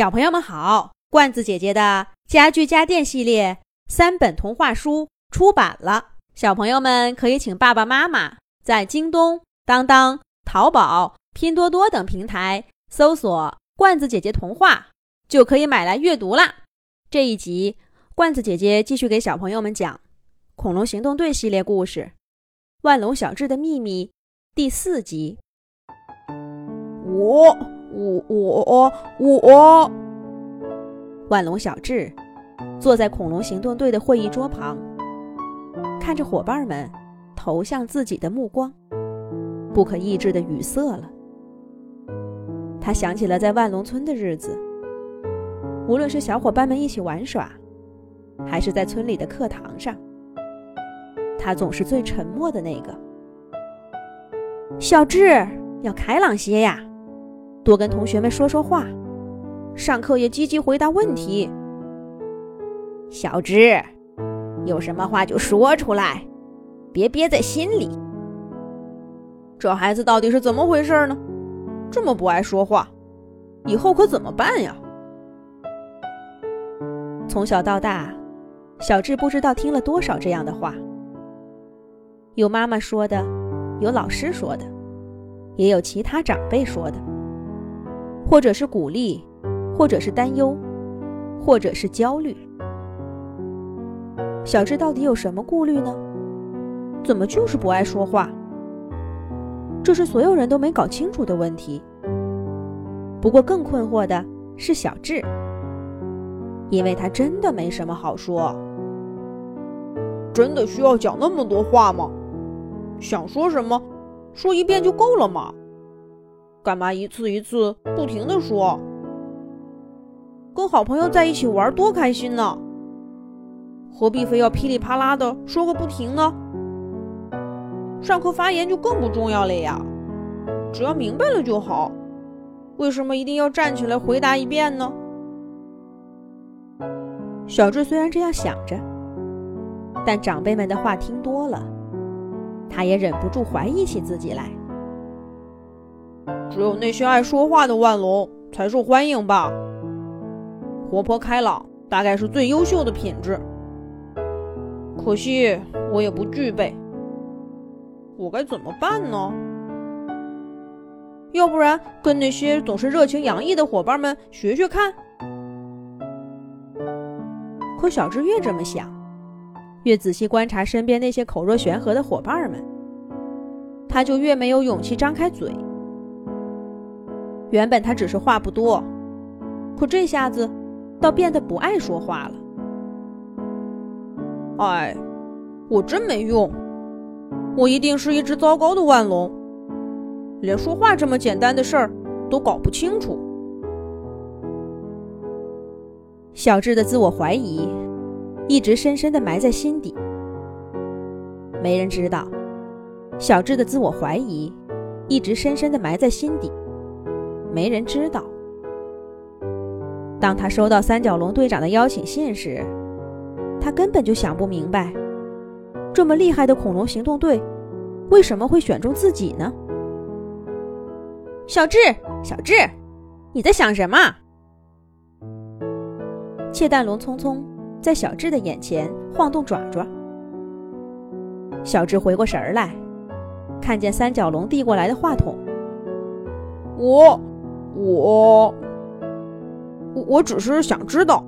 小朋友们好，罐子姐姐的家具家电系列三本童话书出版了，小朋友们可以请爸爸妈妈在京东、当当、淘宝、拼多多等平台搜索“罐子姐姐童话”，就可以买来阅读啦。这一集，罐子姐姐继续给小朋友们讲《恐龙行动队》系列故事《万龙小智的秘密》第四集。我。我我我，万龙小智坐在恐龙行动队的会议桌旁，看着伙伴们投向自己的目光，不可抑制的语塞了。他想起了在万龙村的日子，无论是小伙伴们一起玩耍，还是在村里的课堂上，他总是最沉默的那个。小智，要开朗些呀！多跟同学们说说话，上课也积极回答问题。小智，有什么话就说出来，别憋在心里。这孩子到底是怎么回事呢？这么不爱说话，以后可怎么办呀？从小到大，小智不知道听了多少这样的话，有妈妈说的，有老师说的，也有其他长辈说的。或者是鼓励，或者是担忧，或者是焦虑。小智到底有什么顾虑呢？怎么就是不爱说话？这是所有人都没搞清楚的问题。不过更困惑的是小智，因为他真的没什么好说。真的需要讲那么多话吗？想说什么，说一遍就够了嘛。干嘛一次一次不停的说？跟好朋友在一起玩多开心呢，何必非要噼里啪啦的说个不停呢？上课发言就更不重要了呀，只要明白了就好。为什么一定要站起来回答一遍呢？小智虽然这样想着，但长辈们的话听多了，他也忍不住怀疑起自己来。只有那些爱说话的万龙才受欢迎吧？活泼开朗大概是最优秀的品质。可惜我也不具备，我该怎么办呢？要不然跟那些总是热情洋溢的伙伴们学学看。可小智越这么想，越仔细观察身边那些口若悬河的伙伴们，他就越没有勇气张开嘴。原本他只是话不多，可这下子倒变得不爱说话了。哎，我真没用，我一定是一只糟糕的万龙，连说话这么简单的事儿都搞不清楚。小智的自我怀疑一直深深的埋在心底，没人知道，小智的自我怀疑一直深深的埋在心底。没人知道。当他收到三角龙队长的邀请信时，他根本就想不明白，这么厉害的恐龙行动队为什么会选中自己呢？小智，小智，你在想什么？窃蛋龙匆匆在小智的眼前晃动爪爪。小智回过神儿来，看见三角龙递过来的话筒，我。我，我只是想知道，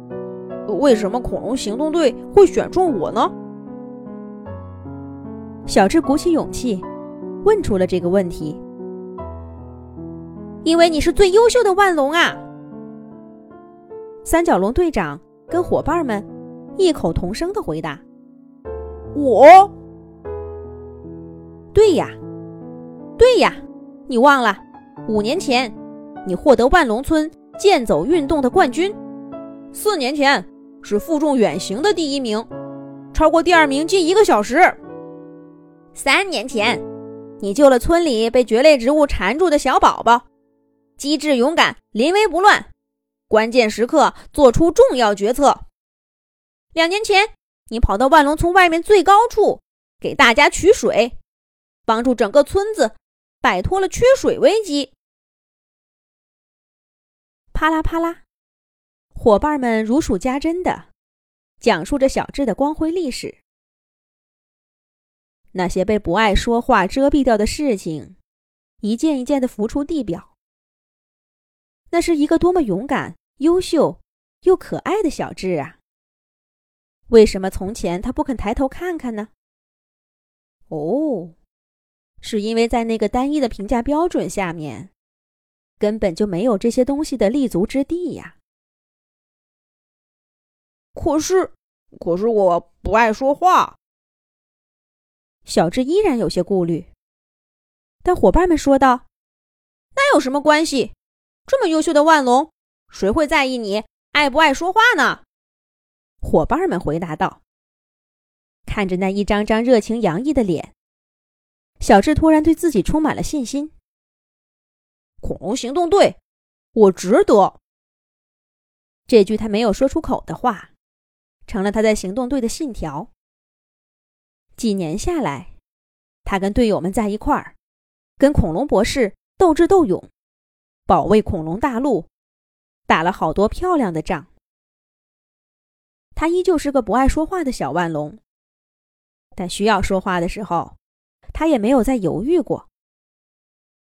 为什么恐龙行动队会选中我呢？小智鼓起勇气，问出了这个问题。因为你是最优秀的万龙啊！三角龙队长跟伙伴们异口同声的回答：“我，对呀，对呀，你忘了五年前。”你获得万龙村健走运动的冠军，四年前是负重远行的第一名，超过第二名近一个小时。三年前，你救了村里被蕨类植物缠住的小宝宝，机智勇敢，临危不乱，关键时刻做出重要决策。两年前，你跑到万龙村外面最高处，给大家取水，帮助整个村子摆脱了缺水危机。啪啦啪啦，伙伴们如数家珍的讲述着小智的光辉历史。那些被不爱说话遮蔽掉的事情，一件一件的浮出地表。那是一个多么勇敢、优秀又可爱的小智啊！为什么从前他不肯抬头看看呢？哦，是因为在那个单一的评价标准下面，根本就没有这些东西的立足之地呀。可是，可是我不爱说话。小智依然有些顾虑，但伙伴们说道：“那有什么关系？这么优秀的万龙，谁会在意你爱不爱说话呢？”伙伴们回答道。看着那一张张热情洋溢的脸，小智突然对自己充满了信心。恐龙行动队，我值得。这句他没有说出口的话，成了他在行动队的信条。几年下来，他跟队友们在一块儿，跟恐龙博士斗智斗勇，保卫恐龙大陆，打了好多漂亮的仗。他依旧是个不爱说话的小万龙，但需要说话的时候，他也没有再犹豫过。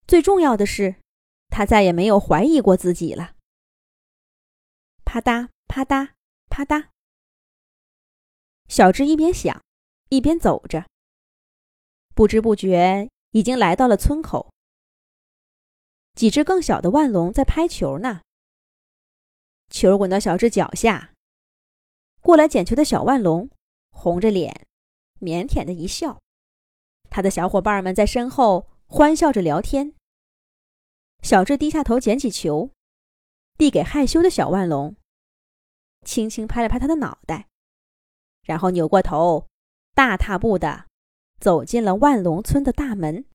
最重要的是，他再也没有怀疑过自己了。啪嗒啪嗒啪嗒，小智一边想。一边走着，不知不觉已经来到了村口。几只更小的万龙在拍球呢，球滚到小智脚下。过来捡球的小万龙红着脸，腼腆的一笑。他的小伙伴们在身后欢笑着聊天。小智低下头捡起球，递给害羞的小万龙，轻轻拍了拍他的脑袋，然后扭过头。大踏步的走进了万龙村的大门。